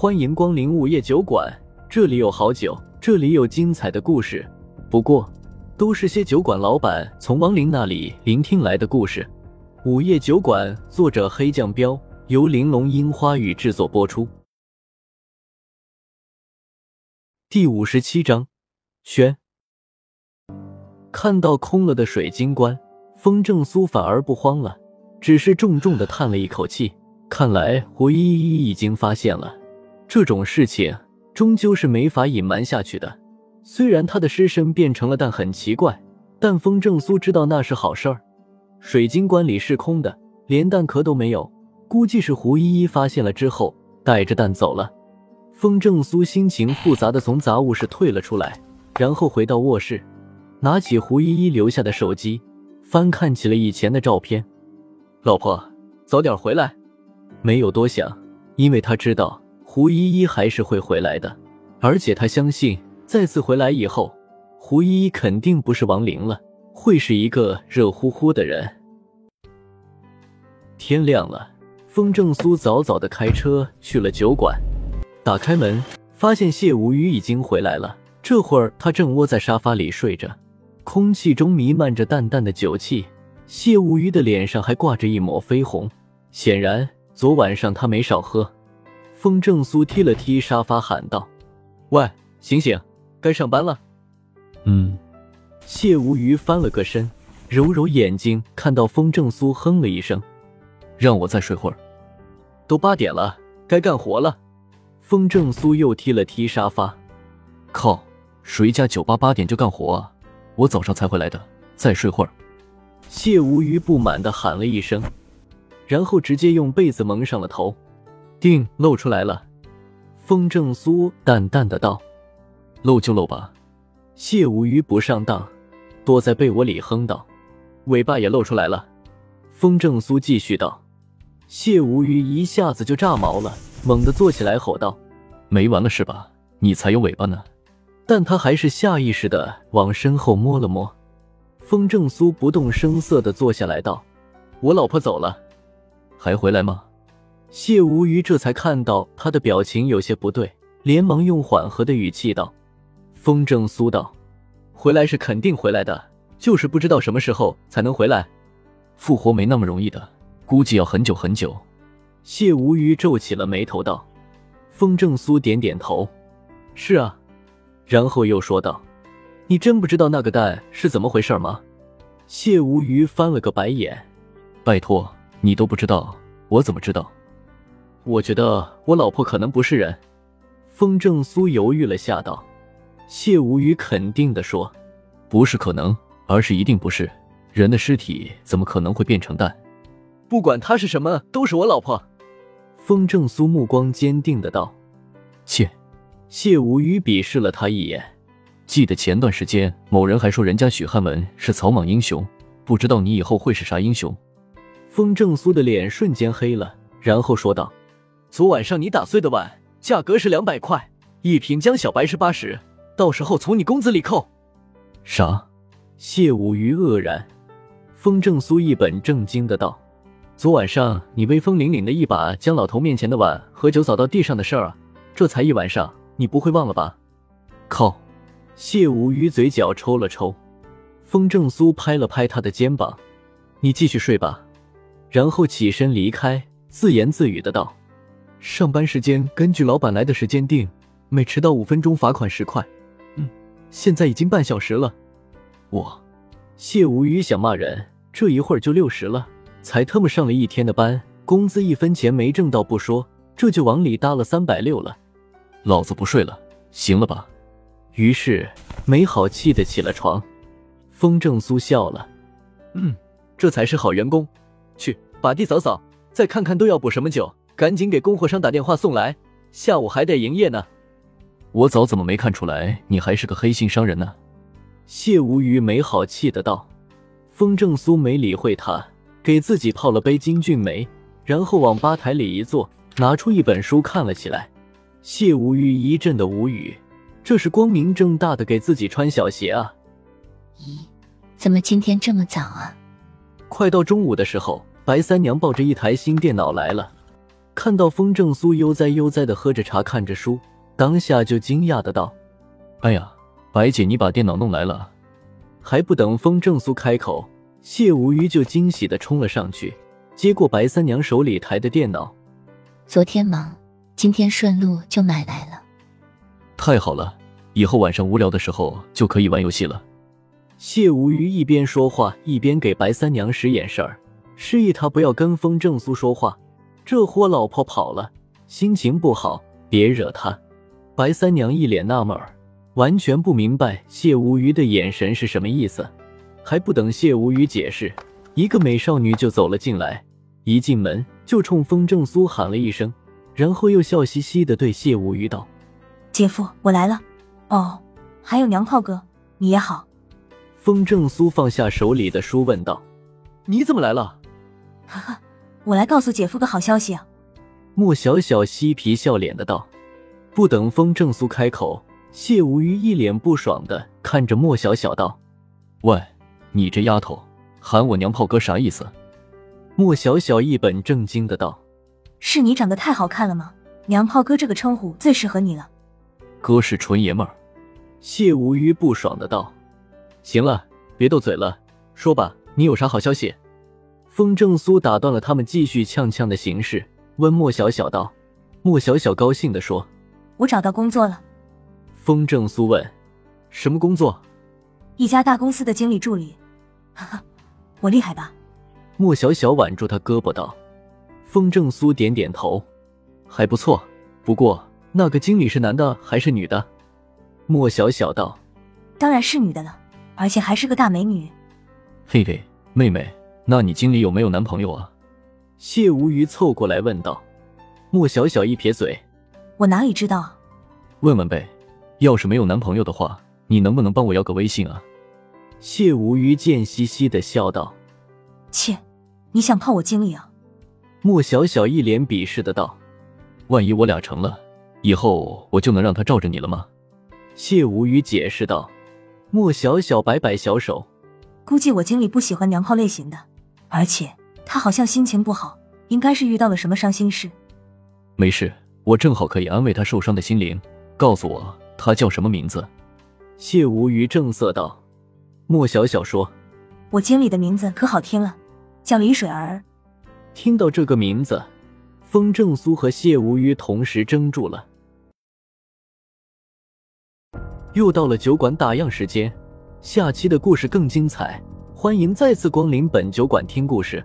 欢迎光临午夜酒馆，这里有好酒，这里有精彩的故事。不过，都是些酒馆老板从亡灵那里聆听来的故事。午夜酒馆，作者黑酱标，由玲珑樱花雨制作播出。第五十七章，轩看到空了的水晶棺，风正苏反而不慌了，只是重重的叹了一口气。看来胡依依已经发现了。这种事情终究是没法隐瞒下去的。虽然他的尸身变成了蛋，很奇怪，但风正苏知道那是好事儿。水晶棺里是空的，连蛋壳都没有，估计是胡依依发现了之后带着蛋走了。风正苏心情复杂的从杂物室退了出来，然后回到卧室，拿起胡依依留下的手机，翻看起了以前的照片。老婆，早点回来。没有多想，因为他知道。胡依依还是会回来的，而且他相信，再次回来以后，胡依依肯定不是亡灵了，会是一个热乎乎的人。天亮了，风正苏早早的开车去了酒馆，打开门，发现谢无虞已经回来了。这会儿他正窝在沙发里睡着，空气中弥漫着淡淡的酒气，谢无虞的脸上还挂着一抹绯红，显然昨晚上他没少喝。风正苏踢了踢沙发，喊道：“喂，醒醒，该上班了。”嗯。谢无虞翻了个身，揉揉眼睛，看到风正苏，哼了一声：“让我再睡会儿。”都八点了，该干活了。风正苏又踢了踢沙发：“靠，谁家酒吧八点就干活啊？我早上才回来的，再睡会儿。”谢无虞不满的喊了一声，然后直接用被子蒙上了头。腚露出来了，风正苏淡淡的道：“露就露吧。”谢无虞不上当，躲在被窝里哼道：“尾巴也露出来了。”风正苏继续道：“谢无虞一下子就炸毛了，猛地坐起来吼道：‘没完了是吧？你才有尾巴呢！’但他还是下意识的往身后摸了摸。风正苏不动声色的坐下来道：‘我老婆走了，还回来吗？’”谢无虞这才看到他的表情有些不对，连忙用缓和的语气道：“风正苏道，回来是肯定回来的，就是不知道什么时候才能回来。复活没那么容易的，估计要很久很久。”谢无虞皱起了眉头道：“风正苏点点头，是啊。”然后又说道：“你真不知道那个蛋是怎么回事吗？”谢无虞翻了个白眼：“拜托，你都不知道，我怎么知道？”我觉得我老婆可能不是人。风正苏犹豫了下，道：“谢无语肯定的说，不是可能，而是一定不是。人的尸体怎么可能会变成蛋？不管她是什么，都是我老婆。”风正苏目光坚定的道：“切！”谢无语鄙视了他一眼。记得前段时间某人还说人家许汉文是草莽英雄，不知道你以后会是啥英雄？风正苏的脸瞬间黑了，然后说道。昨晚上你打碎的碗，价格是两百块一瓶，江小白是八十，到时候从你工资里扣。啥？谢无虞愕然。风正苏一本正经的道：“昨晚上你威风凛凛的一把将老头面前的碗和酒扫到地上的事儿啊，这才一晚上，你不会忘了吧？”靠！谢无虞嘴角抽了抽。风正苏拍了拍他的肩膀：“你继续睡吧。”然后起身离开，自言自语的道。上班时间根据老板来的时间定，每迟到五分钟罚款十块。嗯，现在已经半小时了。我，谢无语想骂人，这一会儿就六十了，才他妈上了一天的班，工资一分钱没挣到不说，这就往里搭了三百六了。老子不睡了，行了吧？于是没好气的起了床。风正苏笑了，嗯，这才是好员工。去把地扫扫，再看看都要补什么酒。赶紧给供货商打电话送来，下午还得营业呢。我早怎么没看出来你还是个黑心商人呢？谢无虞没好气的道。风正苏没理会他，给自己泡了杯金骏眉，然后往吧台里一坐，拿出一本书看了起来。谢无虞一阵的无语，这是光明正大的给自己穿小鞋啊！咦，怎么今天这么早啊？快到中午的时候，白三娘抱着一台新电脑来了。看到风正苏悠哉悠哉的喝着茶，看着书，当下就惊讶的道：“哎呀，白姐，你把电脑弄来了。”还不等风正苏开口，谢无虞就惊喜的冲了上去，接过白三娘手里抬的电脑。昨天忙，今天顺路就买来了。太好了，以后晚上无聊的时候就可以玩游戏了。谢无虞一边说话一边给白三娘使眼色儿，示意她不要跟风正苏说话。这货老婆跑了，心情不好，别惹她。白三娘一脸纳闷儿。完全不明白谢无虞的眼神是什么意思，还不等谢无虞解释，一个美少女就走了进来，一进门就冲风正苏喊了一声，然后又笑嘻嘻的对谢无虞道：“姐夫，我来了。哦，还有娘炮哥，你也好。”风正苏放下手里的书问道：“你怎么来了？”“哈哈，我来告诉姐夫个好消息啊。”莫小小嬉皮笑脸的道。不等风正苏开口。谢无虞一脸不爽的看着莫小小道：“喂，你这丫头，喊我娘炮哥啥意思？”莫小小一本正经的道：“是你长得太好看了吗？娘炮哥这个称呼最适合你了。”哥是纯爷们儿。谢无虞不爽的道：“行了，别斗嘴了，说吧，你有啥好消息？”风正苏打断了他们继续呛呛的形式，问莫小小道：“莫小小高兴的说：我找到工作了。”风正苏问：“什么工作？”一家大公司的经理助理。哈哈，我厉害吧？莫小小挽住他胳膊道。风正苏点点头：“还不错。不过那个经理是男的还是女的？”莫小小道：“当然是女的了，而且还是个大美女。”嘿嘿，妹妹，那你经理有没有男朋友啊？谢无虞凑过来问道。莫小小一撇嘴：“我哪里知道？问问呗。”要是没有男朋友的话，你能不能帮我要个微信啊？谢无虞贱兮兮的笑道：“切，你想泡我经理啊？”莫小小一脸鄙视的道：“万一我俩成了，以后我就能让他罩着你了吗？”谢无虞解释道。莫小小摆摆小手：“估计我经理不喜欢娘炮类型的，而且他好像心情不好，应该是遇到了什么伤心事。”没事，我正好可以安慰他受伤的心灵。告诉我。他叫什么名字？谢无虞正色道。莫小小说：“我经理的名字可好听了，叫李水儿。”听到这个名字，风正苏和谢无虞同时怔住了。又到了酒馆打烊时间，下期的故事更精彩，欢迎再次光临本酒馆听故事。